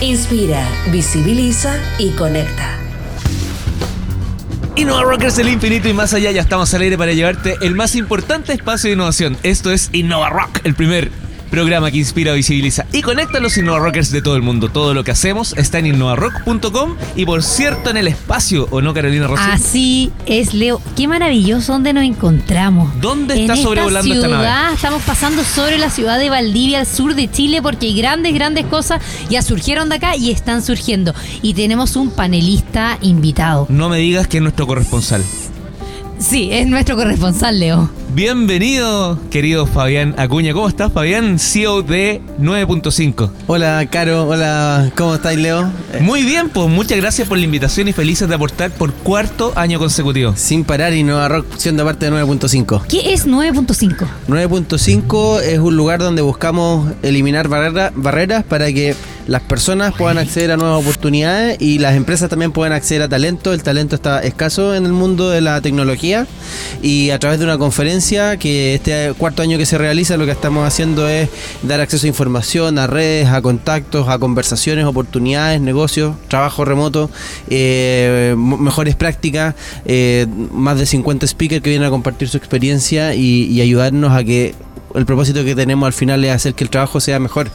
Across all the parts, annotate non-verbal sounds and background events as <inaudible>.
Inspira, visibiliza y conecta. Innova Rockers del infinito y más allá ya estamos al aire para llevarte el más importante espacio de innovación. Esto es Innova Rock, el primer programa que inspira, visibiliza y conecta a los Innova Rockers de todo el mundo. Todo lo que hacemos está en innovarock.com y por cierto en el espacio, ¿o no, Carolina Rossi? Así es, Leo. Qué maravilloso donde nos encontramos. ¿Dónde está en sobrevolando esta esta ciudad, nave? Estamos pasando sobre la ciudad de Valdivia, al sur de Chile, porque hay grandes, grandes cosas ya surgieron de acá y están surgiendo. Y tenemos un panelista invitado. No me digas que es nuestro corresponsal. Sí, es nuestro corresponsal, Leo. Bienvenido, querido Fabián Acuña. ¿Cómo estás, Fabián? CEO de 9.5. Hola, Caro. Hola, ¿cómo estáis, Leo? Eh, Muy bien, pues muchas gracias por la invitación y felices de aportar por cuarto año consecutivo. Sin parar y Nueva Rock siendo parte de 9.5. ¿Qué es 9.5? 9.5 es un lugar donde buscamos eliminar barrera- barreras para que las personas puedan acceder a nuevas oportunidades y las empresas también puedan acceder a talento. El talento está escaso en el mundo de la tecnología y a través de una conferencia que este cuarto año que se realiza lo que estamos haciendo es dar acceso a información, a redes, a contactos, a conversaciones, oportunidades, negocios, trabajo remoto, eh, mejores prácticas, eh, más de 50 speakers que vienen a compartir su experiencia y ayudarnos a que el propósito que tenemos al final es hacer que el trabajo sea mejor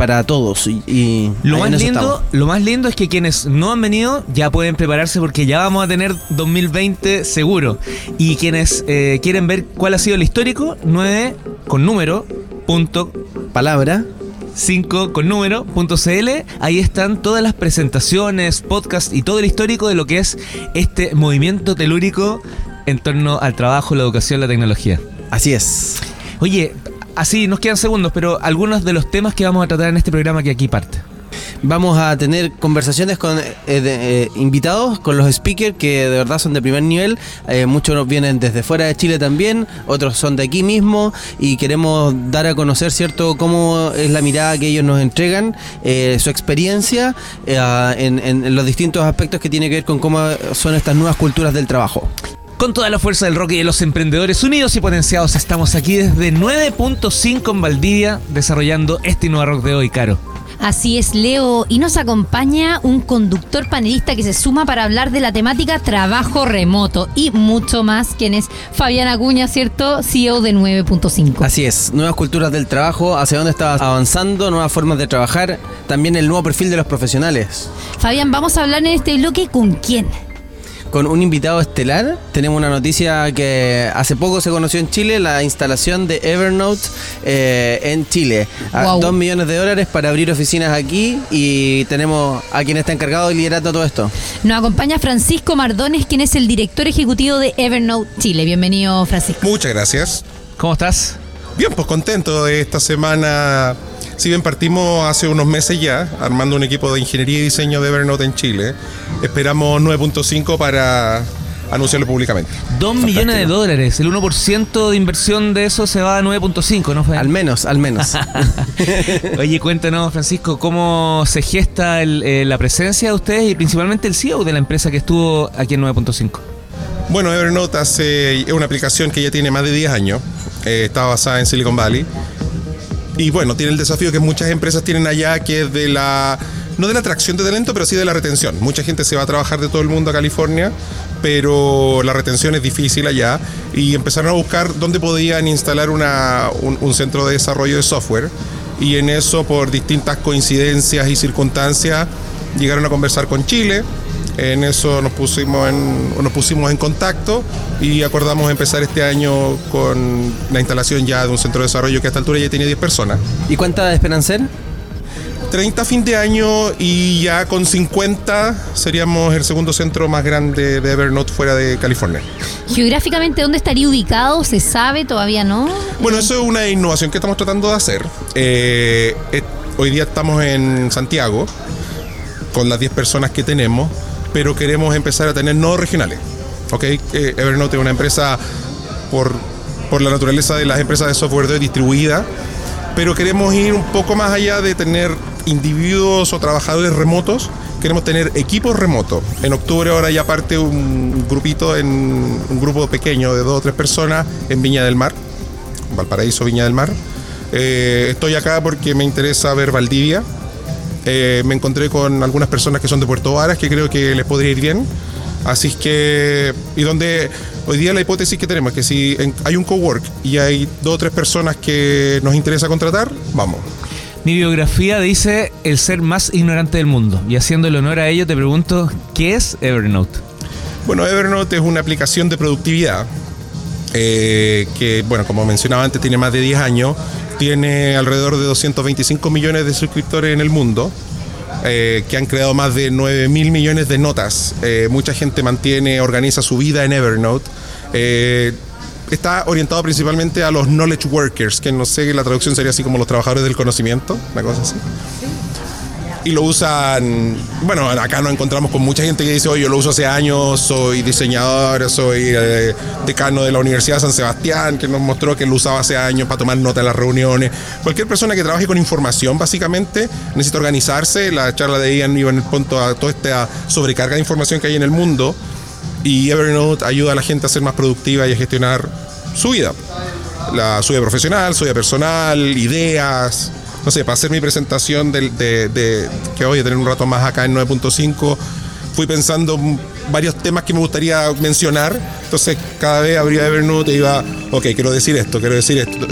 para todos y, y Lo más, lindo, estamos. lo más lindo es que quienes no han venido ya pueden prepararse porque ya vamos a tener 2020 seguro. Y quienes eh, quieren ver cuál ha sido el histórico, 9 con número, punto palabra 5 con número, punto CL, ahí están todas las presentaciones, podcasts y todo el histórico de lo que es este movimiento telúrico en torno al trabajo, la educación, la tecnología. así es Oye, así nos quedan segundos, pero algunos de los temas que vamos a tratar en este programa que aquí parte. Vamos a tener conversaciones con eh, eh, invitados, con los speakers que de verdad son de primer nivel. Eh, muchos nos vienen desde fuera de Chile también, otros son de aquí mismo y queremos dar a conocer, ¿cierto?, cómo es la mirada que ellos nos entregan, su experiencia en, en- en los distintos aspectos que tiene que ver con cómo son estas nuevas culturas del trabajo. Con toda la fuerza del rock y de los emprendedores unidos y potenciados, estamos aquí desde 9.5 en Valdivia desarrollando este nuevo rock de hoy, Caro. Así es, Leo. Y nos acompaña un conductor panelista que se suma para hablar de la temática trabajo remoto y mucho más, quien es Fabián Acuña, ¿cierto? CEO de 9.5. Así es, nuevas culturas del trabajo, hacia dónde está avanzando, nuevas formas de trabajar, también el nuevo perfil de los profesionales. Fabián, vamos a hablar en este bloque con quién. Con un invitado estelar, tenemos una noticia que hace poco se conoció en Chile, la instalación de Evernote eh, en Chile. A. Dos millones de dólares para abrir oficinas aquí y tenemos a quien está encargado de liderar todo esto. Nos acompaña Francisco Mardones, quien es el director ejecutivo de Evernote Chile. Bienvenido, Francisco. Muchas gracias. ¿Cómo estás? Bien, pues contento de esta semana. Si bien partimos hace unos meses ya, armando un equipo de ingeniería y diseño de Evernote en Chile, esperamos 9.5 para anunciarlo públicamente. 2 millones de dólares, el 1% de inversión de eso se va a 9.5, ¿no, Fabián? Al menos, al menos. <laughs> Oye, cuéntanos, Francisco, cómo se gesta el, eh, la presencia de ustedes y principalmente el CEO de la empresa que estuvo aquí en 9.5. Bueno, Evernote hace, es una aplicación que ya tiene más de 10 años, eh, está basada en Silicon Valley. Y bueno, tiene el desafío que muchas empresas tienen allá, que es de la, no de la atracción de talento, pero sí de la retención. Mucha gente se va a trabajar de todo el mundo a California, pero la retención es difícil allá. Y empezaron a buscar dónde podían instalar un centro de desarrollo de software. Y en eso, por distintas coincidencias y circunstancias, llegaron a conversar con Chile. En eso nos pusimos en, nos pusimos en contacto y acordamos empezar este año con la instalación ya de un centro de desarrollo que a esta altura ya tiene 10 personas. ¿Y cuánta esperan ser? 30 a fin de año y ya con 50 seríamos el segundo centro más grande de Evernote fuera de California. Geográficamente, ¿dónde estaría ubicado? ¿Se sabe? ¿Todavía no? Bueno, eso es una innovación que estamos tratando de hacer. Eh, eh, hoy día estamos en Santiago, con las 10 personas que tenemos, pero queremos empezar a tener nodos regionales. ¿ok? Eh, Evernote es una empresa por, por la naturaleza de las empresas de software de distribuida, pero queremos ir un poco más allá de tener individuos o trabajadores remotos, queremos tener equipos remotos. En octubre ahora ya parte un grupito, en, un grupo pequeño de dos o tres personas en Viña del Mar, Valparaíso, Viña del Mar. Eh, estoy acá porque me interesa ver Valdivia. Eh, me encontré con algunas personas que son de Puerto Varas que creo que les podría ir bien. Así es que, y donde hoy día la hipótesis que tenemos es que si hay un cowork y hay dos o tres personas que nos interesa contratar, vamos. Mi biografía dice el ser más ignorante del mundo. Y haciendo el honor a ello, te pregunto, ¿qué es Evernote? Bueno, Evernote es una aplicación de productividad eh, que, bueno, como mencionaba antes, tiene más de 10 años, tiene alrededor de 225 millones de suscriptores en el mundo. eh, que han creado más de 9 mil millones de notas. Eh, mucha gente mantiene, organiza su vida en Evernote. Eh, está orientado principalmente a los knowledge workers, que no sé, la traducción sería así como los trabajadores del conocimiento, una cosa así y lo usan. Bueno, acá nos encontramos con mucha gente que dice, oye, yo lo uso hace años, soy diseñador, soy eh, decano de la Universidad de San Sebastián, que nos mostró que lo usaba hace años para tomar nota en las reuniones. Cualquier persona que trabaje con información, básicamente, necesita organizarse. La charla de Ian iba en el punto a toda esta sobrecarga de información que hay en el mundo. Y Evernote ayuda a la gente a ser más productiva y a gestionar su vida. La su vida profesional, su vida personal, ideas. No sé, para hacer mi presentación de, de- que voy a tener un rato más acá en 9.5, fui pensando varios temas que me gustaría mencionar. Entonces, cada vez abría Evernote y iba, ok, quiero decir esto, quiero decir esto.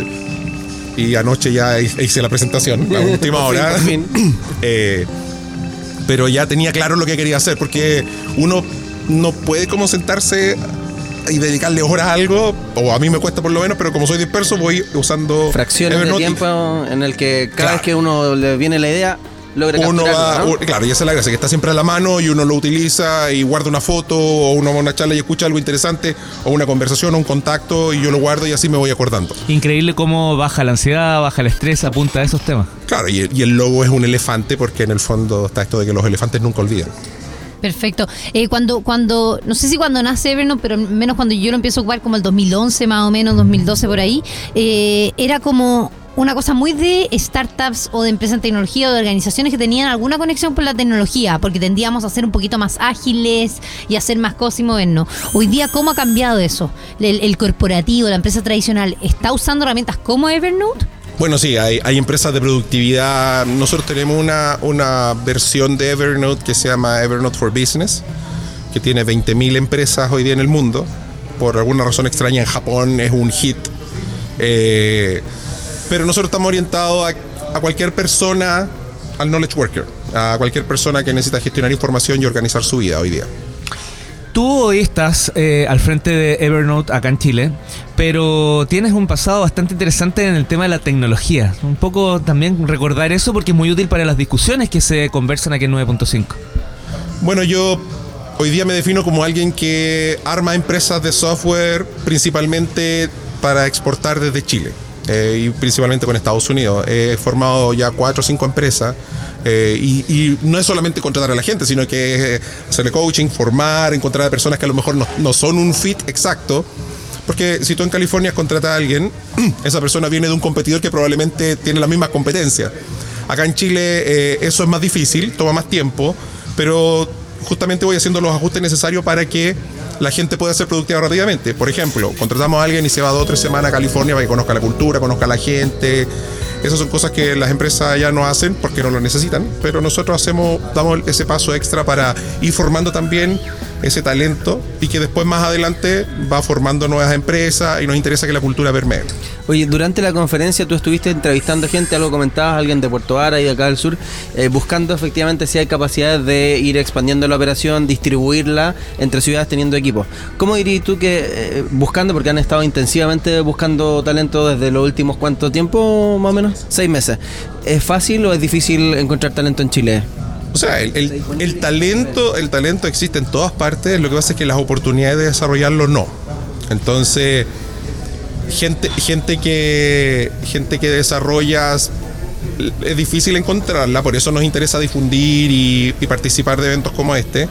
Y anoche ya hi- hice la presentación, la <laughs> última hora. <clears throat> Eh, pero ya tenía claro lo que quería hacer, porque uno no puede como sentarse y dedicarle horas a algo, o a mí me cuesta por lo menos, pero como soy disperso voy usando Fracciones de Evernote tiempo en el que cada Claro. vez que uno le viene la idea, logra Uno va, ¿no? claro, y esa es la gracia, que está siempre a la mano y uno lo utiliza y guarda una foto o uno va a una charla y escucha algo interesante o una conversación o un contacto y yo lo guardo y así me voy acordando. Increíble cómo baja la ansiedad, baja el estrés, apunta a esos temas. Claro, y, y el logo es un elefante porque en el fondo está esto de que los elefantes nunca olvidan. Perfecto. Eh, cuando, cuando, no sé si cuando nace Evernote, pero menos cuando yo lo empiezo a ocupar como el 2011 más o menos, 2012 por ahí, eh, era como una cosa muy de startups o de empresas en tecnología o de organizaciones que tenían alguna conexión con la tecnología, porque tendíamos a ser un poquito más ágiles y hacer más cosas y movernos. Hoy día, ¿cómo ha cambiado eso? El, el corporativo, la empresa tradicional, ¿está usando herramientas como Evernote? Bueno, sí, hay, hay empresas de productividad. Nosotros tenemos una, una versión de Evernote que se llama Evernote for Business, que tiene 20.000 empresas hoy día en el mundo. Por alguna razón extraña, en Japón es un hit. Eh, pero nosotros estamos orientados a, a cualquier persona, al knowledge worker, a cualquier persona que necesita gestionar información y organizar su vida hoy día. Tú hoy estás al frente de Evernote acá en Chile, pero tienes un pasado bastante interesante en el tema de la tecnología. Un poco también recordar eso porque es muy útil para las discusiones que se conversan aquí en 9.5. Bueno, yo hoy día me defino como alguien que arma empresas de software principalmente para exportar desde Chile eh, y principalmente con Estados Unidos. He formado ya cuatro o cinco empresas eh, y, no es solamente contratar a la gente, sino que es hacerle coaching, formar, encontrar a personas que a lo mejor no, no son un fit exacto. Porque si tú en California contratas a alguien, <clears throat> esa persona viene de un competidor que probablemente tiene la misma competencia. Acá en Chile eh, eso es más difícil, toma más tiempo, pero justamente voy haciendo los ajustes necesarios para que la gente pueda ser productiva rápidamente. Por ejemplo, contratamos a alguien y se va dos o tres semanas a California para que conozca la cultura, conozca a la gente. Esas son cosas que las empresas ya no hacen porque no lo necesitan, pero nosotros hacemos, damos ese paso extra para ir formando también ese talento y que después más adelante va formando nuevas empresas y nos interesa que la cultura permee. Oye, durante la conferencia tú estuviste entrevistando gente, algo comentabas, alguien de Puerto Vara y de acá del sur, eh, buscando efectivamente si hay capacidades de ir expandiendo la operación, distribuirla entre ciudades teniendo equipos. ¿Cómo dirías tú que eh, buscando, porque han estado intensivamente buscando talento desde los últimos cuánto tiempo, más o menos? Seis meses. ¿Es fácil o es difícil encontrar talento en Chile? O sea, el talento, el talento existe en todas partes, lo que pasa es que las oportunidades de desarrollarlo no. Entonces, gente, gente que gente que desarrolla es difícil encontrarla, por eso nos interesa difundir y, participar de eventos como este.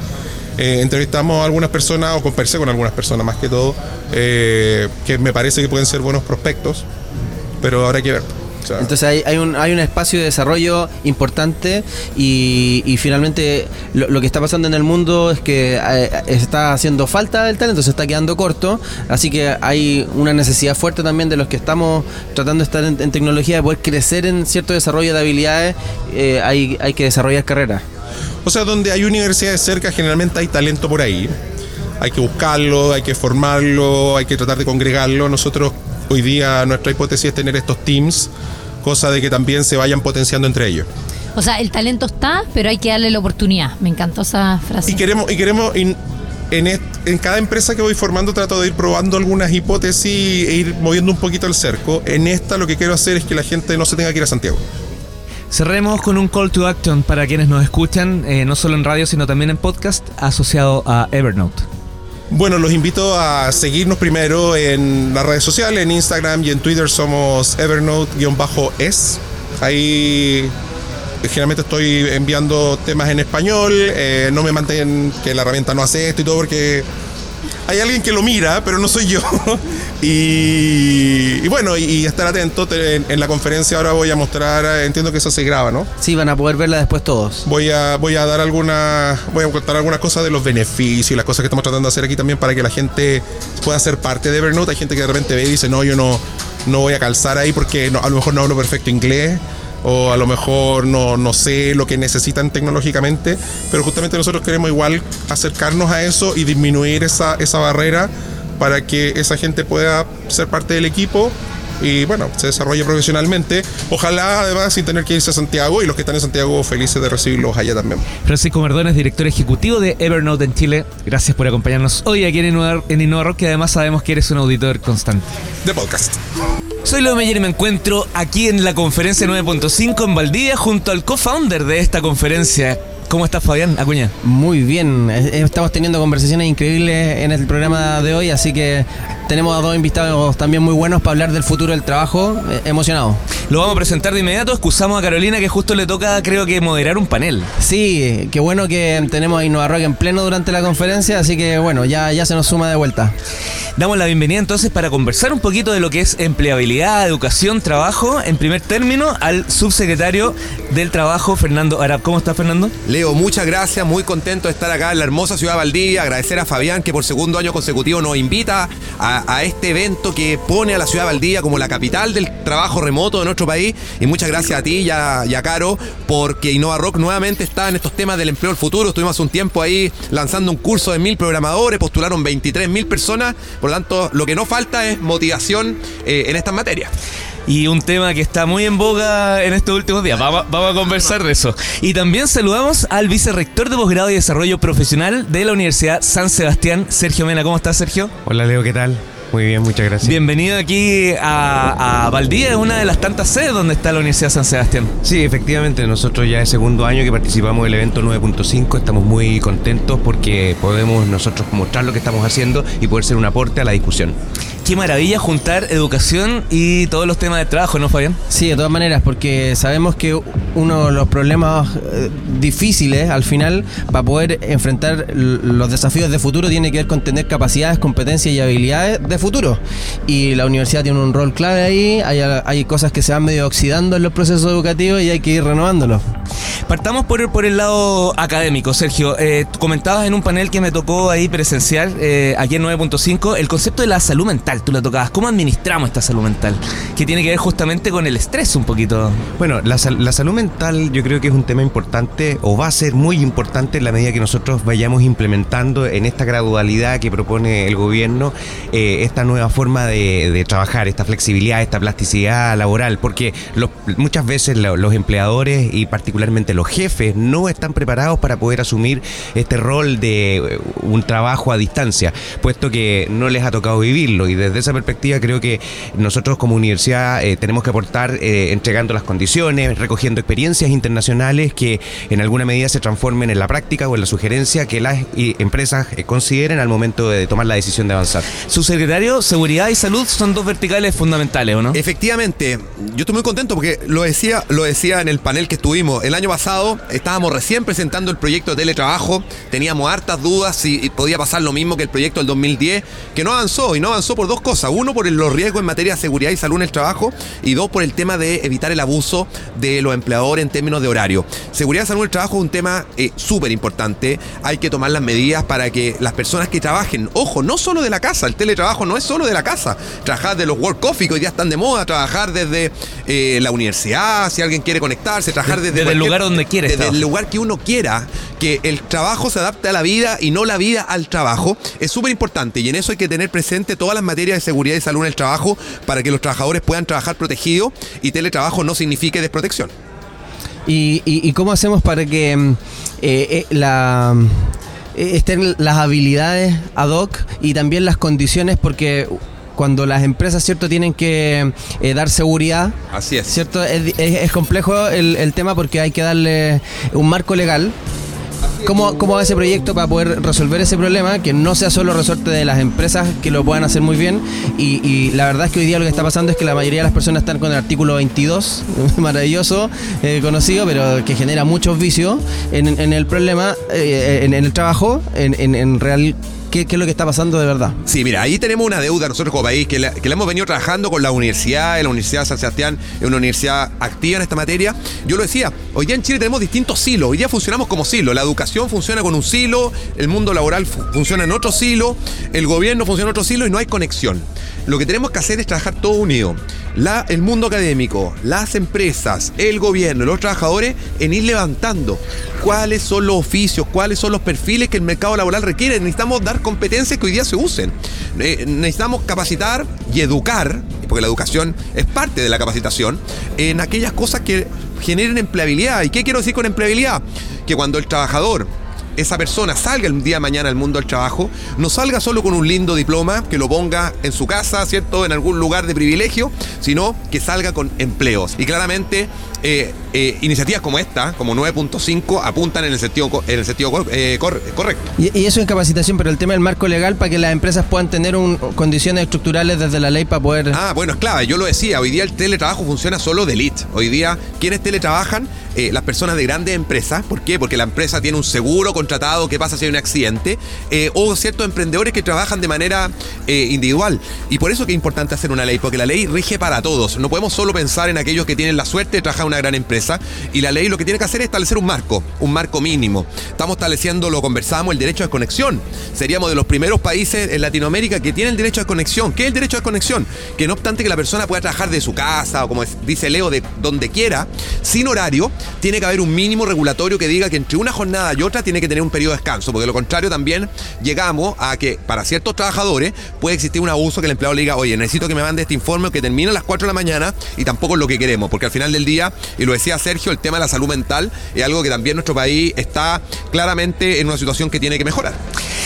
Eh, entrevistamos a algunas personas o conversé con algunas personas más que todo, eh, que me parece que pueden ser buenos prospectos, pero habrá que ver. Entonces hay, hay, un, hay un espacio de desarrollo importante y, y finalmente lo, lo que está pasando en el mundo es que eh, está haciendo falta el talento, se está quedando corto, así que hay una necesidad fuerte también de los que estamos tratando de estar en, en tecnología, de poder crecer en cierto desarrollo de habilidades, eh, hay, hay que desarrollar carreras. O sea, donde hay universidades cerca, generalmente hay talento por ahí. Hay que buscarlo, hay que formarlo, hay que tratar de congregarlo. Nosotros hoy día nuestra hipótesis es tener estos teams, cosa de que también se vayan potenciando entre ellos. O sea, el talento está, pero hay que darle la oportunidad. Me encantó esa frase. Y queremos, y queremos in- en, est- en cada empresa que voy formando trato de ir probando algunas hipótesis e ir moviendo un poquito el cerco. En esta lo que quiero hacer es que la gente no se tenga que ir a Santiago. Cerremos con un call to action para quienes nos escuchan, eh, no solo en radio, sino también en podcast, asociado a Evernote. Bueno, los invito a seguirnos primero en las redes sociales, en Instagram y en Twitter somos Evernote-es. Ahí generalmente estoy enviando temas en español, eh, no me mantengan que la herramienta no hace esto y todo porque hay alguien que lo mira, pero no soy yo. <laughs> y, y bueno, y, y estar atento. Te- En, en la conferencia ahora voy a mostrar, eh, entiendo que eso se graba, ¿no? Sí, van a poder verla después todos. Voy a, voy a dar algunas, voy a contar algunas cosas de los beneficios y las cosas que estamos tratando de hacer aquí también para que la gente pueda ser parte de Evernote. Hay gente que de repente ve y dice, no, yo no, no voy a calzar ahí porque no- a lo mejor no hablo perfecto inglés o a lo mejor no, no sé lo que necesitan tecnológicamente, pero justamente nosotros queremos igual acercarnos a eso y disminuir esa, esa barrera para que esa gente pueda ser parte del equipo y bueno, se desarrolle profesionalmente. Ojalá además sin tener que irse a Santiago y los que están en Santiago felices de recibirlos allá también. Francisco Mardones, director ejecutivo de Evernote en Chile. Gracias por acompañarnos hoy aquí en Innova, en Innova Rock, que además sabemos que eres un auditor constante. De podcast. Soy Leo Meyer y me encuentro aquí en la conferencia 9.5 en Valdivia junto al co-founder de esta conferencia. ¿Cómo estás, Fabián Acuña? Muy bien, eh, estamos teniendo conversaciones increíbles en el programa de hoy, así que tenemos a dos invitados también muy buenos para hablar del futuro del trabajo. Eh, emocionado. Lo vamos a presentar de inmediato. Excusamos a Carolina que justo le toca, creo que, moderar un panel. Sí, qué bueno que tenemos a Innova Rock en pleno durante la conferencia, así que bueno, ya, ya se nos suma de vuelta. Damos la bienvenida entonces para conversar un poquito de lo que es empleabilidad, educación, trabajo. En primer término, al subsecretario del Trabajo, Fernando Arap. ¿Cómo está, Fernando? Leo, muchas gracias, muy contento de estar acá en la hermosa ciudad de Valdivia, agradecer a Fabián que por segundo año consecutivo nos invita a, a este evento que pone a la ciudad de Valdivia como la capital del trabajo remoto de nuestro país. Y muchas gracias a ti y a, Caro porque Innova Rock nuevamente está en estos temas del empleo del futuro, estuvimos hace un tiempo ahí lanzando un curso de mil programadores, postularon 23 mil personas, por lo tanto lo que no falta es motivación eh, en estas materias. Y un tema que está muy en boga en estos últimos días. Vamos, vamos a conversar de eso. Y también saludamos al vicerrector de posgrado y desarrollo profesional de la Universidad San Sebastián, Sergio Mena. ¿Cómo estás, Sergio? Hola Leo, ¿qué tal? Muy bien, muchas gracias. Bienvenido aquí a, a Valdivia, una de las tantas sedes donde está la Universidad San Sebastián. Sí, efectivamente, nosotros ya es segundo año que participamos del evento 9.5, estamos muy contentos porque podemos nosotros mostrar lo que estamos haciendo y poder ser un aporte a la discusión. Qué maravilla juntar educación y todos los temas de trabajo, ¿no, Fabián? Sí, de todas maneras, porque sabemos que uno de los problemas eh, difíciles al final para poder enfrentar los desafíos de futuro tiene que ver con tener capacidades, competencias y habilidades de futuro. Y la universidad tiene un rol clave ahí, hay, hay cosas que se van medio oxidando en los procesos educativos y hay que ir renovándolos. Partamos por, por el lado académico, Sergio. Eh, comentabas en un panel que me tocó ahí presenciar, eh, aquí en 9.5, el concepto de la salud mental. Tú lo tocabas. ¿Cómo administramos esta salud mental? Que tiene que ver justamente con el estrés un poquito. Bueno, la, la salud mental yo creo que es un tema importante o va a ser muy importante en la medida que nosotros vayamos implementando en esta gradualidad que propone el gobierno eh, esta nueva forma de, trabajar, esta flexibilidad, esta plasticidad laboral, porque los- muchas veces lo- los empleadores y particularmente los jefes no están preparados para poder asumir este rol de eh, un trabajo a distancia, puesto que no les ha tocado vivirlo y de desde esa perspectiva creo que nosotros como universidad eh, tenemos que aportar eh, entregando las condiciones, recogiendo experiencias internacionales que en alguna medida se transformen en la práctica o en la sugerencia que las eh, empresas eh, consideren al momento de tomar la decisión de avanzar. Subsecretario, seguridad y salud son dos verticales fundamentales, ¿o no? Efectivamente, yo estoy muy contento porque lo decía, lo decía en el panel que estuvimos. El año pasado estábamos recién presentando el proyecto de teletrabajo, teníamos hartas dudas si podía pasar lo mismo que el proyecto del 2010, que no avanzó y no avanzó por dos cosas. Uno, por los riesgos en materia de seguridad y salud en el trabajo y dos, por el tema de evitar el abuso de los empleadores en términos de horario. Seguridad y salud en el trabajo es un tema eh, súper importante. Hay que tomar las medidas para que las personas que trabajen, ojo, no solo de la casa, el teletrabajo no es solo de la casa. Trabajar de los work coffee que hoy día están de moda, trabajar desde eh, la universidad, si alguien quiere conectarse, trabajar desde, Desde el lugar donde quiere Desde el lugar que uno quiera, que el trabajo se adapte a la vida y no la vida al trabajo, es súper importante y en eso hay que tener presente todas las materias de seguridad y salud en el trabajo para que los trabajadores puedan trabajar protegidos y teletrabajo no signifique desprotección. ¿Y, y- y cómo hacemos para que mm, eh, eh, la, eh, estén las habilidades ad hoc y también las condiciones? Porque cuando las empresas, ¿cierto?, tienen que eh, dar seguridad, Así es. ¿cierto? Es, es- es complejo el, el tema porque hay que darle un marco legal. ¿Cómo, ¿Cómo va ese proyecto para poder resolver ese problema? Que no sea solo resorte de las empresas que lo puedan hacer muy bien. Y, la verdad es que hoy día lo que está pasando es que la mayoría de las personas están con el artículo 22, <laughs> maravilloso, eh, conocido, pero que genera muchos vicios en, el problema, eh, en, en el trabajo, en, en, en real. ¿Qué, ¿Qué es lo que está pasando de verdad? Sí, mira, ahí tenemos una deuda nosotros como país que la, hemos venido trabajando con la universidad, la Universidad de San Sebastián es una universidad activa en esta materia. Yo lo decía, hoy día en Chile tenemos distintos silos, hoy día funcionamos como silos. La educación funciona con un silo, el mundo laboral fu- funciona en otro silo, el gobierno funciona en otro silo y no hay conexión. Lo que tenemos que hacer es trabajar todo unido. El mundo académico, las empresas, el gobierno, los trabajadores, en ir levantando cuáles son los oficios, cuáles son los perfiles que el mercado laboral requiere. Necesitamos dar competencias que hoy día se usen. Necesitamos capacitar y educar, porque la educación es parte de la capacitación, en aquellas cosas que generen empleabilidad. ¿Y qué quiero decir con empleabilidad? Que cuando el trabajador esa persona salga el día de mañana al mundo del trabajo, no salga solo con un lindo diploma que lo ponga en su casa, ¿cierto? En algún lugar de privilegio, sino que salga con empleos. Y claramente eh, eh, iniciativas como esta, como 9.5, apuntan en el sentido, en el sentido cor- eh, cor- correcto. Y, y eso en capacitación, pero el tema del marco legal para que las empresas puedan tener un- condiciones estructurales desde la ley para poder... Ah, bueno, es clave. Yo lo decía, hoy día el teletrabajo funciona solo de elite. Hoy día, ¿quiénes teletrabajan? Eh, las personas de grandes empresas. ¿Por qué? Porque la empresa tiene un seguro contratado. ¿Qué pasa si hay un accidente? O ciertos emprendedores que trabajan de manera individual. Y por eso que es importante hacer una ley, porque la ley rige para todos. No podemos solo pensar en aquellos que tienen la suerte de trabajar en una gran empresa. Y la ley lo que tiene que hacer es establecer un marco, un marco mínimo. Estamos estableciendo, lo conversamos, el derecho de conexión. Seríamos de los primeros países en Latinoamérica que tienen el derecho de conexión. ¿Qué es el derecho de conexión? Que no obstante que la persona pueda trabajar de su casa o como dice Leo, de donde quiera, sin horario, tiene que haber un mínimo regulatorio que diga que entre una jornada y otra tiene que tener un periodo de descanso, porque de lo contrario también llegamos a que para ciertos trabajadores puede existir un abuso que el empleado le diga, oye, necesito que me mande este informe que termina a las 4 de la mañana y tampoco es lo que queremos, porque al final del día, y lo decía Sergio, el tema de la salud mental es algo que también nuestro país está claramente en una situación que tiene que mejorar.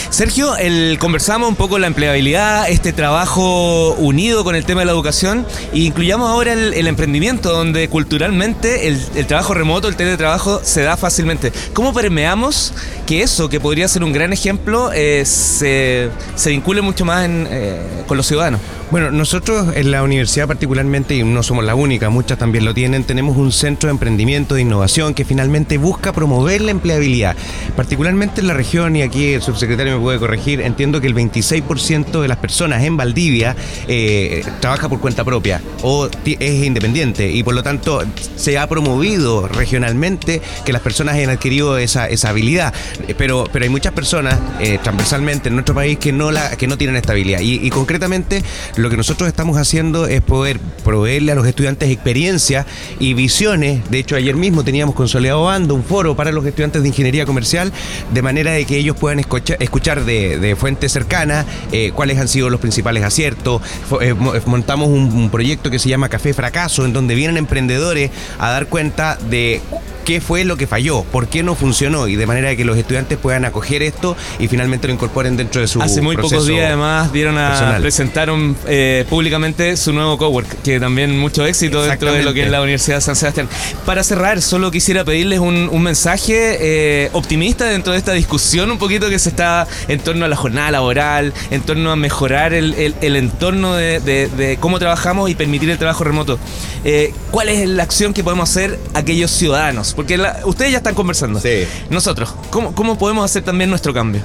Sergio, el, conversamos un poco la empleabilidad, este trabajo unido con el tema de la educación, e incluyamos ahora el, el emprendimiento, donde culturalmente el, el trabajo remoto, el teletrabajo, se da fácilmente. ¿Cómo permeamos que eso, que podría ser un gran ejemplo, eh, se, se vincule mucho más en, eh, con los ciudadanos? Bueno, nosotros en la universidad particularmente, y no somos la única, muchas también lo tienen, tenemos un centro emprendimiento de innovación que finalmente busca promover la empleabilidad. Particularmente en la región, y aquí el subsecretario me puede corregir, entiendo que el 26% de las personas en Valdivia eh, trabaja por cuenta propia o es independiente y por lo tanto se ha promovido regionalmente que las personas hayan adquirido esa, esa habilidad. Eh, Pero, pero hay muchas personas eh, transversalmente en nuestro país que no, la, que no tienen esta habilidad. Y, y concretamente lo que nosotros estamos haciendo es poder proveerle a los estudiantes experiencia y visiones. De hecho, ayer mismo teníamos con Soledad Bando un foro para los estudiantes de ingeniería comercial, de manera de que ellos puedan escucha- escuchar de, de fuentes cercanas eh, cuáles han sido los principales aciertos. Eh, mo- montamos un proyecto que se llama Café Fracaso, en donde vienen emprendedores a dar cuenta de qué fue lo que falló, por qué no funcionó y de manera que los estudiantes puedan acoger esto y finalmente lo incorporen dentro de su Hace muy pocos días además dieron a personal. presentaron eh, públicamente su nuevo cowork, que también mucho éxito dentro de lo que es la Universidad de San Sebastián. Para cerrar, solo quisiera pedirles un, un mensaje eh, optimista dentro de esta discusión un poquito que se está en torno a la jornada laboral, en torno a mejorar el, el- el entorno de, de- de cómo trabajamos y permitir el trabajo remoto. Eh, ¿Cuál es la acción que podemos hacer aquellos ciudadanos? Porque la- ustedes ya están conversando. Sí. Nosotros, ¿cómo, ¿cómo podemos hacer también nuestro cambio?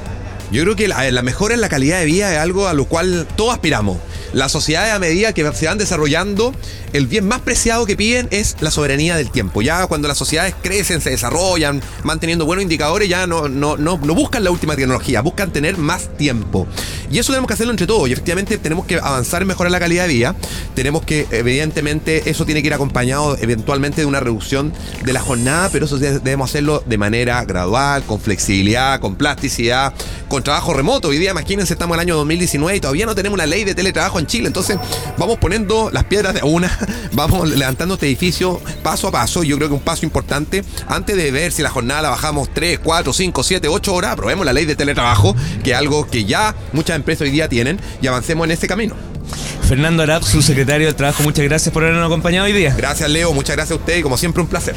Yo creo que la, la mejora en la calidad de vida es algo a lo cual todos aspiramos. Las sociedades a medida que se van desarrollando, el bien más preciado que piden es la soberanía del tiempo. Ya cuando las sociedades crecen, se desarrollan, van teniendo buenos indicadores, ya no, no, no, no buscan la última tecnología, buscan tener más tiempo. Y eso tenemos que hacerlo entre todos. Y efectivamente tenemos que avanzar en mejorar la calidad de vida. Tenemos que, evidentemente, eso tiene que ir acompañado eventualmente de una reducción de la jornada, pero eso de- debemos hacerlo de manera gradual, con flexibilidad, con plasticidad, con trabajo remoto. Hoy día, imagínense, estamos en el año 2019 y todavía no tenemos una ley de teletrabajo en Chile. Entonces, vamos poniendo las piedras de una, <laughs> vamos levantando este edificio paso a paso. Yo creo que un paso importante, antes de ver si la jornada la bajamos 3, 4, 5, 7, 8 horas, aprobemos la ley de teletrabajo, que es algo que ya muchas empresas hoy día tienen, y avancemos en ese camino. Fernando Arap, su secretario del Trabajo, muchas gracias por habernos acompañado hoy día. Gracias, Leo. Muchas gracias a usted y como siempre, un placer.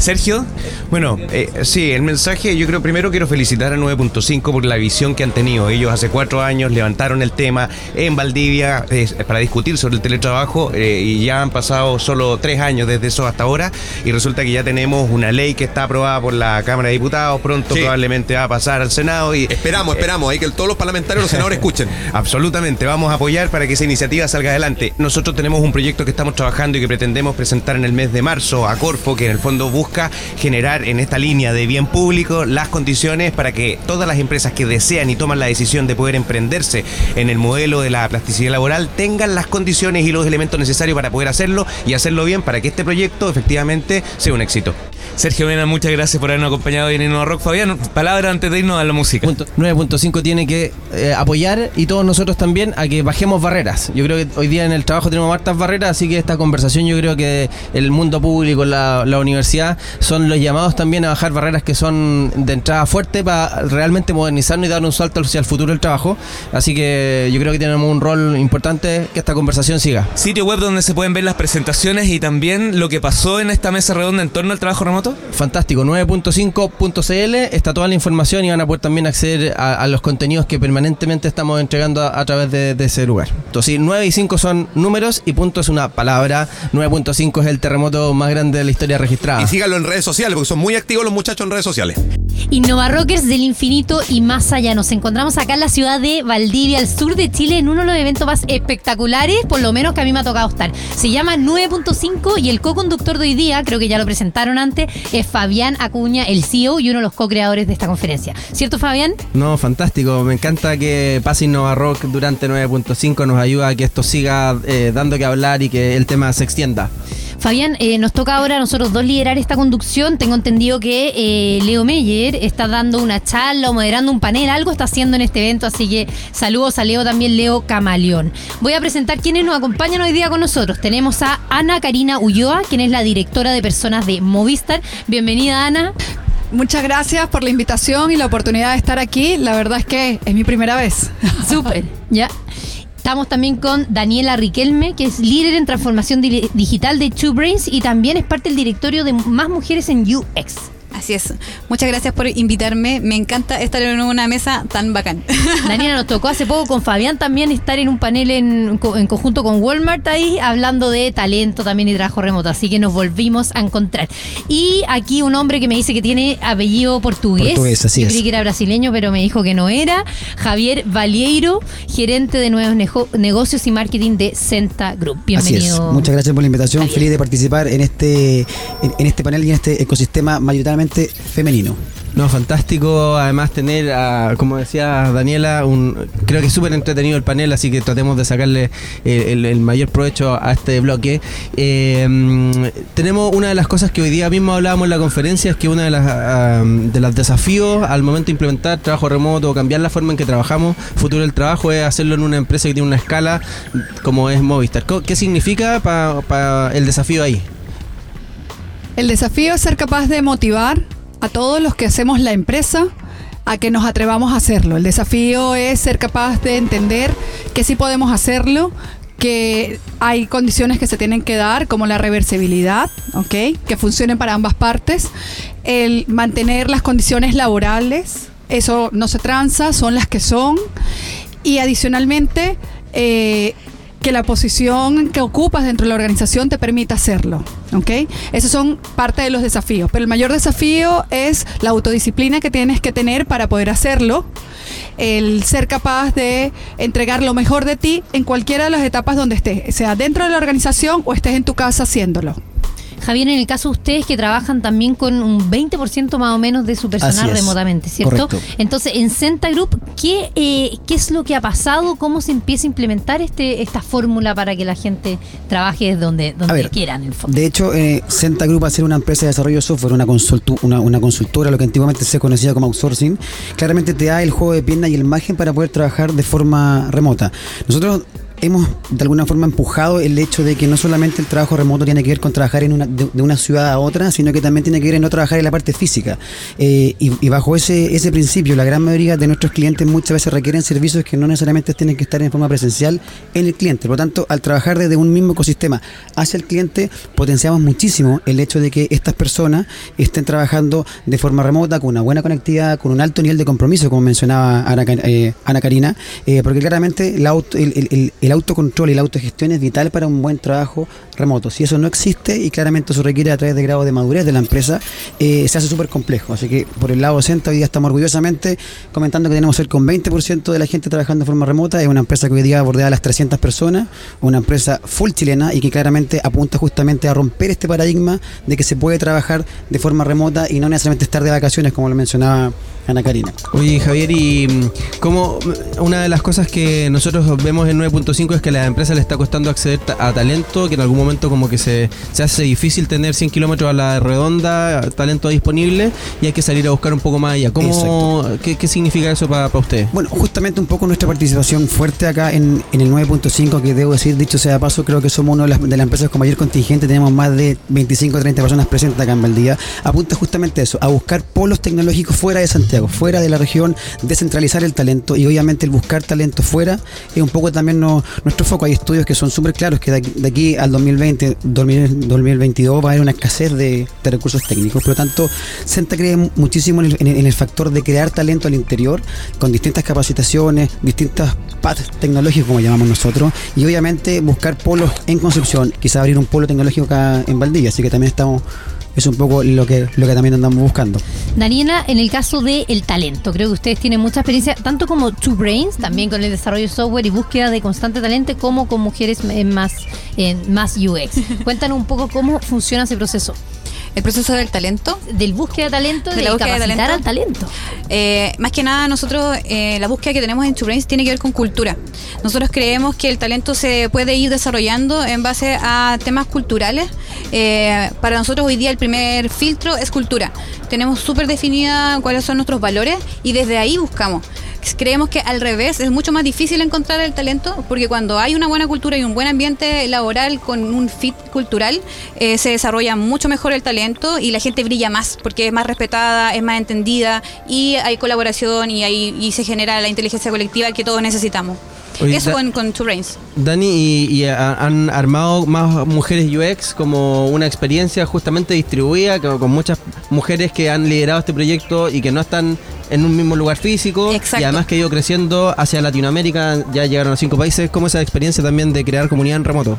Sergio, Bueno, eh, sí, el mensaje, yo creo primero quiero felicitar a 9.5 por la visión que han tenido. Ellos hace cuatro años levantaron el tema en Valdivia eh, para discutir sobre el teletrabajo eh, y ya han pasado solo tres años desde eso hasta ahora y resulta que ya tenemos una ley que está aprobada por la Cámara de Diputados, pronto Sí. probablemente va a pasar al Senado y Esperamos, esperamos, ahí que todos los parlamentarios y los senadores escuchen. <laughs> Absolutamente, vamos a apoyar para que esa iniciativa salga adelante. Nosotros tenemos un proyecto que estamos trabajando y que pretendemos presentar en el mes de marzo a Corfo, que en el fondo busca generar en esta línea de bien público las condiciones para que todas las empresas que desean y toman la decisión de poder emprenderse en el modelo de la plasticidad laboral tengan las condiciones y los elementos necesarios para poder hacerlo y hacerlo bien para que este proyecto efectivamente sea un éxito. Sergio Mena, muchas gracias por habernos acompañado hoy en Innova Rock. Fabián, palabra antes de irnos a la música. Punto 9.5 tiene que eh, apoyar y todos nosotros también a que bajemos barreras. Yo creo que hoy día en el trabajo tenemos hartas barreras, así que esta conversación yo creo que el mundo público, la, la universidad, son los llamados también a bajar barreras que son de entrada fuerte para realmente modernizarnos y dar un salto hacia el futuro del trabajo. Así que yo creo que tenemos un rol importante que esta conversación siga. Sitio web donde se pueden ver las presentaciones y también lo que pasó en esta mesa redonda en torno al trabajo Fantástico, 9.5.cl está toda la información y van a poder también acceder a, a los contenidos que permanentemente estamos entregando a, a través de, de ese lugar. Entonces, sí, 9 y 5 son números y punto es una palabra. 9.5 es el terremoto más grande de la historia registrada. Y síganlo en redes sociales, porque son muy activos los muchachos en redes sociales. Innova Rockers del infinito y más allá. Nos encontramos acá en la ciudad de Valdivia, al sur de Chile, en uno de los eventos más espectaculares, por lo menos que a mí me ha tocado estar. Se llama 9.5 y el co-conductor de hoy día, creo que ya lo presentaron antes, es Fabián Acuña, el CEO y uno de los co-creadores de esta conferencia. ¿Cierto, Fabián? No, fantástico. Me encanta que pase Innova Rock durante 9.5. Nos ayuda a que esto siga eh, dando que hablar y que el tema se extienda. Fabián, eh, nos toca ahora a nosotros dos liderar esta conducción. Tengo entendido que eh, Leo Meyer está dando una charla o moderando un panel, algo está haciendo en este evento, así que saludos a Leo también, Leo Camaleón. Voy a presentar quienes nos acompañan hoy día con nosotros. Tenemos a Ana Karina Ulloa, quien es la directora de personas de Movistar. Bienvenida, Ana. Muchas gracias por la invitación y la oportunidad de estar aquí. La verdad es que es mi primera vez. Súper, ya. Estamos también con Daniela Riquelme, que es líder en transformación di- digital de Two Brains y también es parte del directorio de Más Mujeres en UX. Así es. Muchas gracias por invitarme. Me encanta estar en una mesa tan bacán. <laughs> Daniela, nos tocó hace poco con Fabián también estar en un panel en, co- en conjunto con Walmart ahí, hablando de talento también y trabajo remoto. Así que nos volvimos a encontrar. Y aquí un hombre que me dice que tiene apellido portugués. Portugués, así Yo es. creí que era brasileño, pero me dijo que no era. Javier Valieiro, gerente de nuevos negocios y marketing de Senta Group. Así es. Bienvenido. Muchas gracias por la invitación. Javier. Feliz de participar en este, en, en este panel y en este ecosistema mayoritariamente femenino. No, fantástico. Además, tener, a, como decía Daniela, un, creo que es súper entretenido el panel, así que tratemos de sacarle el, mayor provecho a este bloque. Mm, tenemos una de las cosas que hoy día mismo hablábamos en la conferencia, es que una de las de los desafíos al momento de implementar trabajo remoto o cambiar la forma en que trabajamos, futuro del trabajo, es hacerlo en una empresa que tiene una escala como es Movistar. ¿Qué significa para el desafío ahí? El desafío es ser capaz de motivar a todos los que hacemos la empresa a que nos atrevamos a hacerlo. El desafío es ser capaz de entender que sí podemos hacerlo, que hay condiciones que se tienen que dar, como la reversibilidad. Que funcionen para ambas partes. El mantener las condiciones laborales, eso no se tranza, son las que son. Y adicionalmente, eh, que la posición que ocupas dentro de la organización te permita hacerlo. ¿Ok? Esos son parte de los desafíos. Pero el mayor desafío es la autodisciplina que tienes que tener para poder hacerlo. El ser capaz de entregar lo mejor de ti en cualquiera de las etapas donde estés, sea dentro de la organización o estés en tu casa haciéndolo. Javier, en el caso de ustedes que trabajan también con un 20% más o menos de su personal remotamente, ¿cierto? Correcto. Entonces, en Centa Group, ¿qué, eh, ¿qué es lo que ha pasado? ¿Cómo se empieza a implementar este esta fórmula para que la gente trabaje donde, donde ver, quieran, en el fondo? De hecho, eh, Centa Group, al ser una empresa de desarrollo de software, una, consultu- una, una consultora, lo que antiguamente se conocía como outsourcing, claramente te da el juego de pierna y el margen para poder trabajar de forma remota. Nosotros hemos de alguna forma empujado el hecho de que no solamente el trabajo remoto tiene que ver con trabajar en una, de, una ciudad a otra, sino que también tiene que ver en no trabajar en la parte física. Eh, y, bajo ese, ese principio, la gran mayoría de nuestros clientes muchas veces requieren servicios que no necesariamente tienen que estar en forma presencial en el cliente. Por lo tanto, al trabajar desde un mismo ecosistema hacia el cliente, potenciamos muchísimo el hecho de que estas personas estén trabajando de forma remota, con una buena conectividad, con un alto nivel de compromiso, como mencionaba eh, Ana Karina, eh, porque claramente el, auto- el, el- el- el autocontrol y la autogestión es vital para un buen trabajo remoto. Si eso no existe y claramente eso requiere a través de grado de madurez de la empresa, eh, se hace súper complejo. Así que por el lado docente hoy día estamos orgullosamente comentando que tenemos cerca un 20% de la gente trabajando de forma remota. Es una empresa que hoy día bordea las 300 personas, una empresa full chilena y que claramente apunta justamente a romper este paradigma de que se puede trabajar de forma remota y no necesariamente estar de vacaciones, como lo mencionaba Ana Karina. Oye, Javier, y mm, como una de las cosas que nosotros vemos en 9.5 es que a la empresa le está costando acceder a talento, que en algún momento como que se, se hace difícil tener 100 kilómetros a la redonda, talento disponible, y hay que salir a buscar un poco más allá. ¿Cómo, qué, qué significa eso para usted? Bueno, justamente un poco nuestra participación fuerte acá en, en el 9.5, que debo decir, dicho sea de paso, creo que somos una de las, de las empresas con mayor contingente, tenemos más de 25 o 30 personas presentes acá en Valdivia, apunta justamente a eso, a buscar polos tecnológicos fuera de Santiago, fuera de la región, descentralizar el talento y obviamente el buscar talento fuera es un poco también no- nuestro foco. Hay estudios que son súper claros que de aquí, al 2020, 2000 2022 va a haber una escasez de, recursos técnicos, por lo tanto, Senta cree muchísimo en el factor de crear talento al interior con distintas capacitaciones, distintas paths tecnológicos como llamamos nosotros y obviamente buscar polos en Concepción, quizá abrir un polo tecnológico acá en Valdivia, así que también estamos es un poco lo que lo que también andamos buscando. Daniela, en el caso del el talento, creo que ustedes tienen mucha experiencia, tanto como Two Brains, también con el desarrollo de software y búsqueda de constante talento, como con mujeres en más, en más UX. <laughs> Cuéntanos un poco cómo funciona ese proceso. El proceso del talento. Del búsqueda de talento, De de, la búsqueda de talento. al talento. Eh, más que nada, nosotros, eh, la búsqueda que tenemos en Chubrains tiene que ver con cultura. Nosotros creemos que el talento se puede ir desarrollando en base a temas culturales. Eh, para nosotros hoy día el primer filtro es cultura. Tenemos súper definida cuáles son nuestros valores y desde ahí buscamos. Creemos que al revés es mucho más difícil encontrar el talento porque cuando hay una buena cultura y un buen ambiente laboral con un fit cultural, eh, se desarrolla mucho mejor el talento y la gente brilla más porque es más respetada, es más entendida y hay colaboración y, hay, y se genera la inteligencia colectiva que todos necesitamos. Oye, Eso con, con Two Brains. Dani, y, y ha- han armado más mujeres UX como una experiencia justamente distribuida, con muchas mujeres que han liderado este proyecto y que no están en un mismo lugar físico. Exacto. Y además que ha ido creciendo hacia Latinoamérica, ya llegaron a cinco países. ¿Cómo esa experiencia también de crear comunidad en remoto?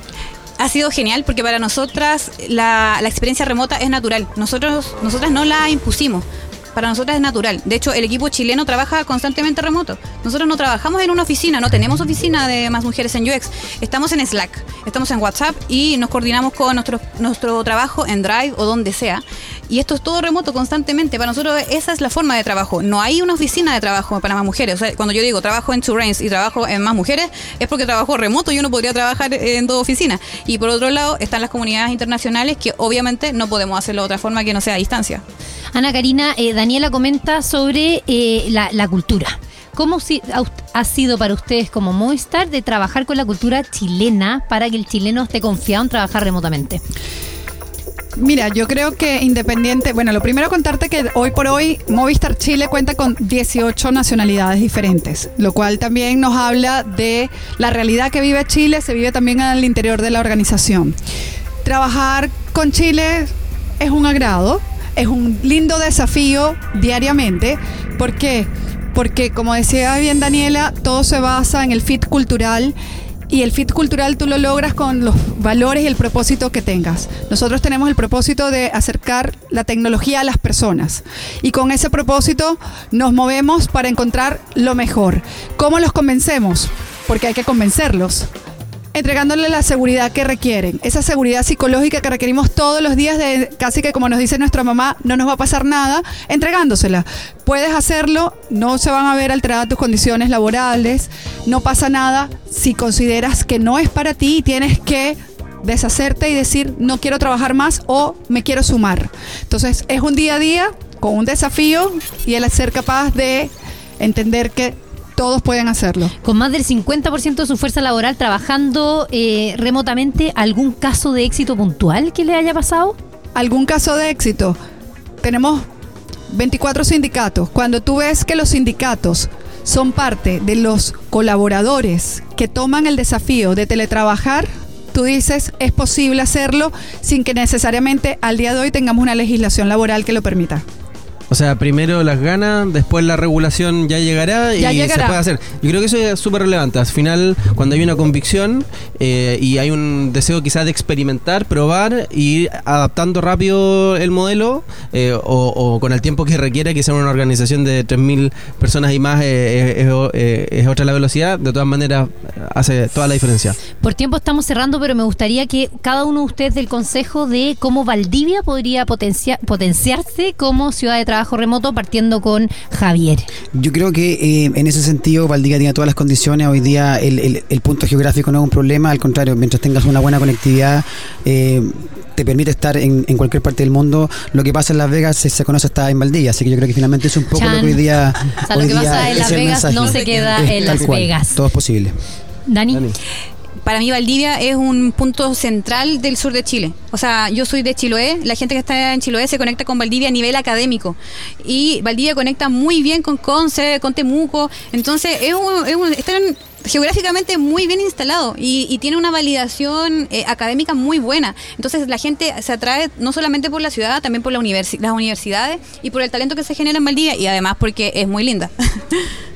Ha sido genial porque para nosotras la, la experiencia remota es natural. Nosotros, nosotras no la impusimos. Para nosotras es natural. De hecho, el equipo chileno trabaja constantemente remoto. Nosotros no trabajamos en una oficina, no tenemos oficina de más mujeres en UX. Estamos en Slack, estamos en WhatsApp y nos coordinamos con nuestro, nuestro trabajo en Drive o donde sea. Y esto es todo remoto constantemente. Para nosotros esa es la forma de trabajo. No hay una oficina de trabajo para más mujeres. O sea, cuando yo digo trabajo en Brains y trabajo en más mujeres, es porque trabajo remoto. Yo no podría trabajar en dos oficinas. Y por otro lado están las comunidades internacionales que obviamente no podemos hacerlo de otra forma que no sea a distancia. Ana Karina, eh, Daniela comenta sobre eh, la, la cultura. ¿Cómo ha sido para ustedes como Movistar de trabajar con la cultura chilena para que el chileno esté confiado en trabajar remotamente? Mira, yo creo que independiente, bueno, lo primero contarte que hoy por hoy Movistar Chile cuenta con 18 nacionalidades diferentes, lo cual también nos habla de la realidad que vive Chile, se vive también al interior de la organización. Trabajar con Chile es un agrado, es un lindo desafío diariamente, ¿por qué? Porque como decía bien Daniela, todo se basa en el fit cultural y el fit cultural tú lo logras con los valores y el propósito que tengas. Nosotros tenemos el propósito de acercar la tecnología a las personas y con ese propósito nos movemos para encontrar lo mejor. ¿Cómo los convencemos? Porque hay que convencerlos entregándole la seguridad que requieren, esa seguridad psicológica que requerimos todos los días de casi que como nos dice nuestra mamá, no nos va a pasar nada, entregándosela. Puedes hacerlo, no se van a ver alteradas tus condiciones laborales, no pasa nada si consideras que no es para ti y tienes que deshacerte y decir no quiero trabajar más o me quiero sumar. Entonces es un día a día con un desafío y el ser capaz de entender que todos pueden hacerlo. Con más del 50% de su fuerza laboral trabajando eh, remotamente, ¿algún caso de éxito puntual que le haya pasado? ¿Algún caso de éxito? Tenemos 24 sindicatos. Cuando tú ves que los sindicatos son parte de los colaboradores que toman el desafío de teletrabajar, tú dices, es posible hacerlo sin que necesariamente al día de hoy tengamos una legislación laboral que lo permita. O sea, primero las ganas, después la regulación ya llegará y se puede hacer. Yo creo que eso es súper relevante. Al final, cuando hay una convicción eh, y hay un deseo quizás de experimentar, probar y ir adaptando rápido el modelo eh, o, con el tiempo que requiere, que sea una organización de 3.000 personas y más, eh, es otra la velocidad, de todas maneras hace toda la diferencia. Por tiempo estamos cerrando, pero me gustaría que cada uno de ustedes del consejo de cómo Valdivia podría potenciarse como ciudad de trabajo remoto, partiendo con Javier. Yo creo que eh, en ese sentido Valdivia tiene todas las condiciones. Hoy día el, punto geográfico no es un problema, al contrario, mientras tengas una buena conectividad, eh, te permite estar en, cualquier parte del mundo. Lo que pasa en Las Vegas se, conoce hasta en Valdivia, así que yo creo que finalmente es un poco lo que hoy día. lo que pasa en Las Vegas no se queda en Las Vegas. Todo es posible. Dani para mí Valdivia es un punto central del sur de Chile. O sea, yo soy de Chiloé, la gente que está en Chiloé se conecta con Valdivia a nivel académico. Y Valdivia conecta muy bien con Conce, con Temuco. Entonces, es un, están geográficamente muy bien instalado y, tiene una validación eh, académica muy buena. Entonces la gente se atrae no solamente por la ciudad, también por la las universidades y por el talento que se genera en Valdivia y además porque es muy linda. <laughs>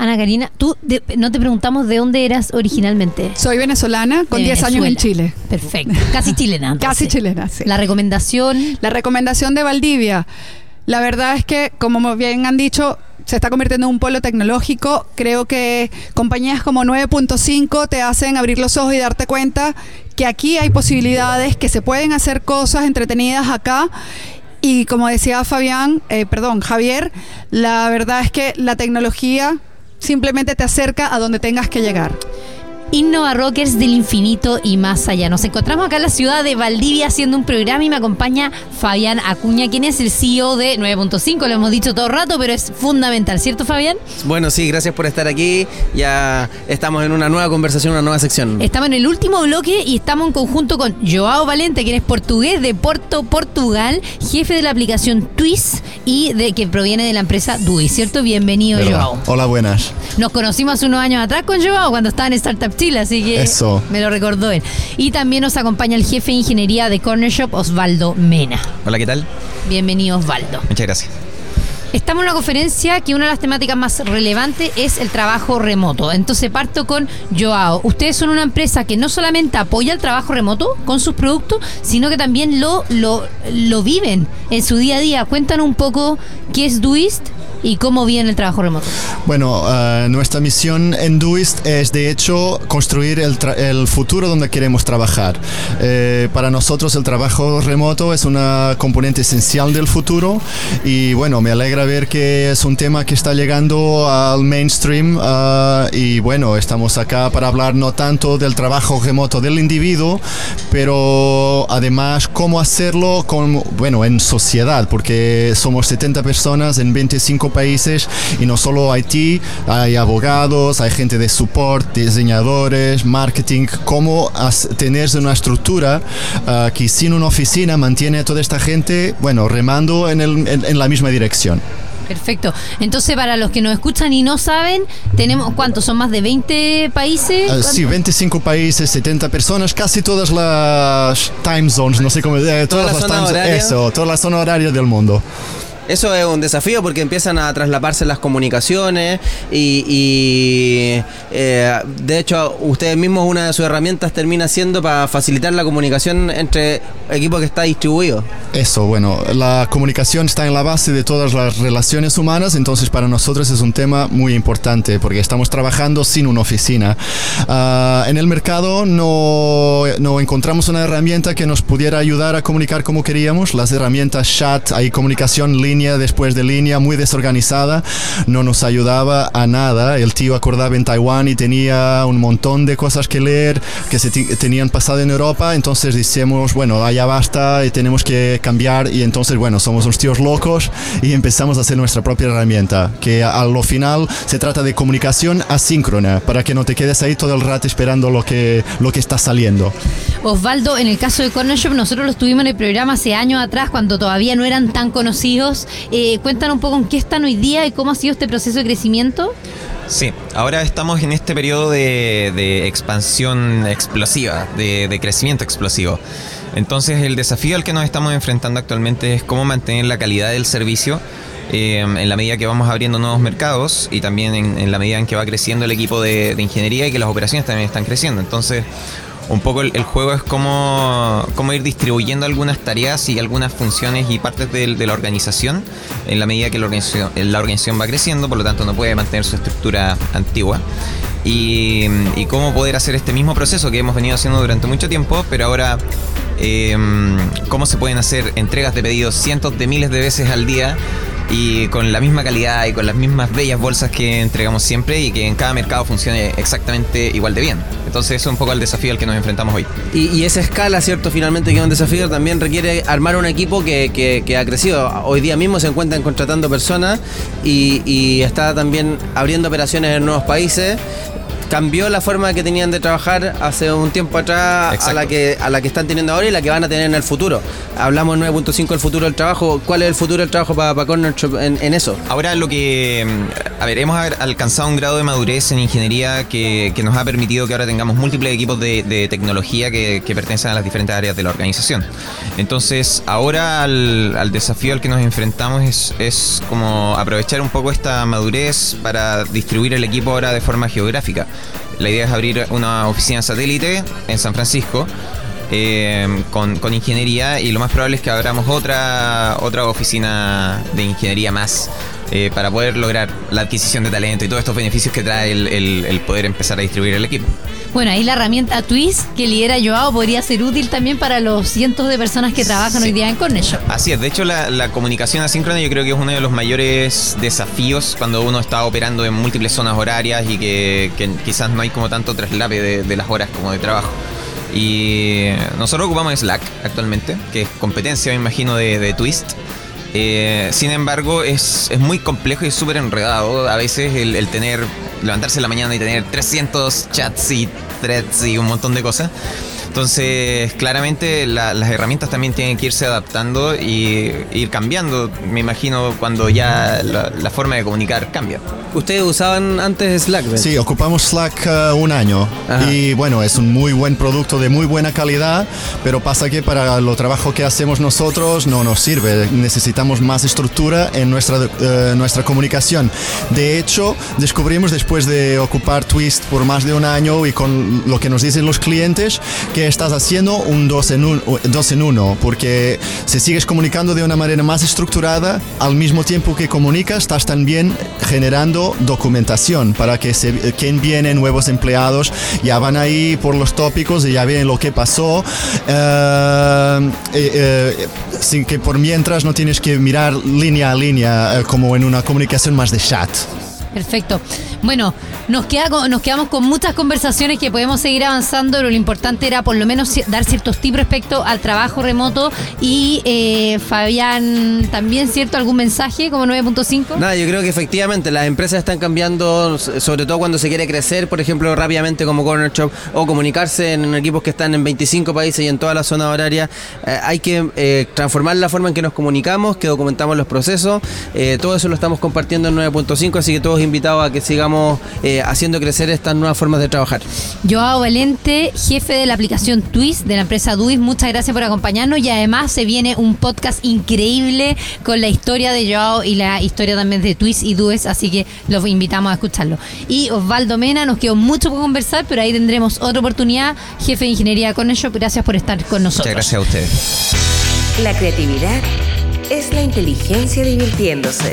Ana Karina, tú no te preguntamos de dónde eras originalmente. Soy venezolana con 10 años en Chile. Perfecto. Casi chilena. <laughs> Casi chilena, sí. La recomendación. La recomendación de Valdivia. La verdad es que, como bien han dicho, se está convirtiendo en un polo tecnológico. Creo que compañías como 9.5 te hacen abrir los ojos y darte cuenta que aquí hay posibilidades, que se pueden hacer cosas entretenidas acá y como decía Fabián, eh, perdón, Javier, la verdad es que la tecnología simplemente te acerca a donde tengas que llegar. Innova Rockers del infinito y más allá. Nos encontramos acá en la ciudad de Valdivia haciendo un programa y me acompaña Fabián Acuña, quien es el CEO de 9.5. Lo hemos dicho todo el rato, pero es fundamental, ¿cierto, Fabián? Bueno, sí, gracias por estar aquí. Ya estamos en una nueva conversación, una nueva sección. Estamos en el último bloque y estamos en conjunto con Joao Valente, quien es portugués de Porto, Portugal, jefe de la aplicación Twist y de que proviene de la empresa DUI, ¿cierto? Bienvenido, Joao. Hola, buenas. Nos conocimos hace unos años atrás con Joao cuando estaba en Startup Chile, así que me lo recordó él. Y también nos acompaña el jefe de ingeniería de Corner Shop, Osvaldo Mena. Hola, ¿qué tal? Bienvenido, Osvaldo. Muchas gracias. Estamos en una conferencia que una de las temáticas más relevantes es el trabajo remoto. Entonces parto con Joao. Ustedes son una empresa que no solamente apoya el trabajo remoto con sus productos, sino que también lo, lo, lo viven en su día a día. Cuéntanos un poco qué es Duist y cómo viene el trabajo remoto? Bueno, eh, nuestra misión en Duist es de hecho construir el, el futuro donde queremos trabajar. Eh, para nosotros el trabajo remoto es una componente esencial del futuro y bueno, me alegra alegra ver que es un tema que está llegando al mainstream ah, y bueno, estamos acá para hablar no tanto del trabajo remoto del individuo, pero además cómo hacerlo con, bueno, en sociedad, porque somos 70 personas en 25 países y no solo IT, hay abogados, hay gente de support, diseñadores, marketing, cómo tener una estructura ah, que sin una oficina mantiene a toda esta gente, bueno, remando en, el- en- en la misma dirección. Perfecto. Entonces, para los que nos escuchan y no saben, tenemos, ¿cuántos? ¿Son más de 20 países? Ah, sí, 25 países, 70 personas, casi todas las time zones, no sé cómo eh, Toda todas la las time zones, horaria. eso, toda la zona horaria del mundo. Eso es un desafío porque empiezan a traslaparse las comunicaciones y, eh, de hecho ustedes mismos una de sus herramientas termina siendo para facilitar la comunicación entre equipos que está distribuido. Eso, bueno, la comunicación está en la base de todas las relaciones humanas, entonces para nosotros es un tema muy importante porque estamos trabajando sin una oficina. Ah, en el mercado no, no encontramos una herramienta que nos pudiera ayudar a comunicar como queríamos. Las herramientas chat, hay comunicación línea después de línea muy desorganizada, no nos ayudaba a nada. El tío acordaba en Taiwán y tenía un montón de cosas que leer que se tenían pasado en Europa, entonces decíamos, bueno, allá basta y tenemos que cambiar y entonces, bueno, somos unos tíos locos y empezamos a hacer nuestra propia herramienta, que a lo final se trata de comunicación asíncrona, para que no te quedes ahí todo el rato esperando lo que, lo que está saliendo. Osvaldo, en el caso de Corner Shop, nosotros los tuvimos en el programa hace años atrás, cuando todavía no eran tan conocidos. Eh, cuéntanos un poco en qué están hoy día y cómo ha sido este proceso de crecimiento. Sí, ahora estamos en este periodo de, expansión explosiva, de, crecimiento explosivo. Entonces el desafío al que nos estamos enfrentando actualmente es cómo mantener la calidad del servicio eh, en la medida que vamos abriendo nuevos mercados y también en, en la medida en que va creciendo el equipo de, de ingeniería y que las operaciones también están creciendo. Entonces un poco el, juego es cómo, cómo ir distribuyendo algunas tareas y algunas funciones y partes de, la organización en la medida que la organización, la organización va creciendo, por lo tanto no puede mantener su estructura antigua. Y, y cómo poder hacer este mismo proceso que hemos venido haciendo durante mucho tiempo, pero ahora eh, cómo se pueden hacer entregas de pedidos cientos de miles de veces al día y con la misma calidad y con las mismas bellas bolsas que entregamos siempre y que en cada mercado funcione exactamente igual de bien. Entonces eso es un poco el desafío al que nos enfrentamos hoy. Y, esa escala, ¿cierto? Finalmente que es un desafío, también requiere armar un equipo que, que- ha crecido. Hoy día mismo se encuentran contratando personas y está también abriendo operaciones en nuevos países. Cambió la forma que tenían de trabajar hace un tiempo atrás a la, que, a la que están teniendo ahora y la que van a tener en el futuro. Hablamos en 9.5 del futuro del trabajo. ¿Cuál es el futuro del trabajo para, para Corner en, en eso? Ahora lo que, a ver, hemos alcanzado un grado de madurez en ingeniería que, que nos ha permitido que ahora tengamos múltiples equipos de, de tecnología que, que pertenecen a las diferentes áreas de la organización. Entonces, ahora al, al desafío al que nos enfrentamos es, es como aprovechar un poco esta madurez para distribuir el equipo ahora de forma geográfica. La idea es abrir una oficina satélite en San Francisco eh, con, con ingeniería y lo más probable es que abramos otra, otra oficina de ingeniería más eh, para poder lograr la adquisición de talento y todos estos beneficios que trae el, el- el poder empezar a distribuir el equipo. Bueno, ahí la herramienta Twist que lidera Joao podría ser útil también para los cientos de personas que trabajan Sí. hoy día en Corner Shop. Así es, de hecho la, la comunicación asíncrona yo creo que es uno de los mayores desafíos cuando uno está operando en múltiples zonas horarias y que, que quizás no hay como tanto traslape de, de las horas como de trabajo. Y nosotros ocupamos Slack actualmente, que es competencia, me imagino, de, de Twist. Eh, sin embargo, es, es muy complejo y súper enredado. A veces el, tener, levantarse en la mañana y tener 300 chats y threads y un montón de cosas. Entonces, claramente la- las herramientas también tienen que irse adaptando y ir cambiando. Me imagino cuando ya la, la forma de comunicar cambia. Ustedes usaban antes Slack, ¿ves? Sí, ocupamos Slack eh, un año Ajá. y bueno, es un muy buen producto de muy buena calidad, pero pasa que para lo trabajo que hacemos nosotros no nos sirve, necesitamos más estructura en nuestra, eh, nuestra comunicación. De hecho, descubrimos después de ocupar Twist por más de un año y con lo que nos dicen los clientes que estás haciendo un dos en, un, dos en uno, porque si sigues comunicando de una manera más estructurada, al mismo tiempo que comunicas, estás también generando documentación para que se, quien viene, nuevos empleados, ya van ahí por los tópicos y ya ven lo que pasó. Eh, eh, eh, sin que por mientras no tienes que mirar línea a línea eh, como en una comunicación más de chat. Perfecto. Bueno, nos, queda, con- nos quedamos con muchas conversaciones que podemos seguir avanzando, pero lo importante era por lo menos dar ciertos tips respecto al trabajo remoto. Y eh, Fabián, también, ¿cierto? ¿Algún mensaje como 9.5? Nada, yo creo que efectivamente las empresas están cambiando, sobre todo cuando se quiere crecer, por ejemplo, rápidamente como Corner Shop, o comunicarse en equipos que están en 25 países y en toda la zona horaria. Eh, hay que eh, transformar la forma en que nos comunicamos, que documentamos los procesos. Eh, todo eso lo estamos compartiendo en 9.5, así que todos invitados a que sigamos eh, haciendo crecer estas nuevas formas de trabajar. Joao Valente, jefe de la aplicación Twist de la empresa Duis, muchas gracias por acompañarnos y además se viene un podcast increíble con la historia de Joao y la historia también de Twist y Dues, así que los invitamos a escucharlo. Y Osvaldo Mena, nos quedó mucho por conversar, pero ahí tendremos otra oportunidad. Jefe de Ingeniería con gracias por estar con nosotros. Muchas gracias a ustedes. La creatividad es la inteligencia divirtiéndose.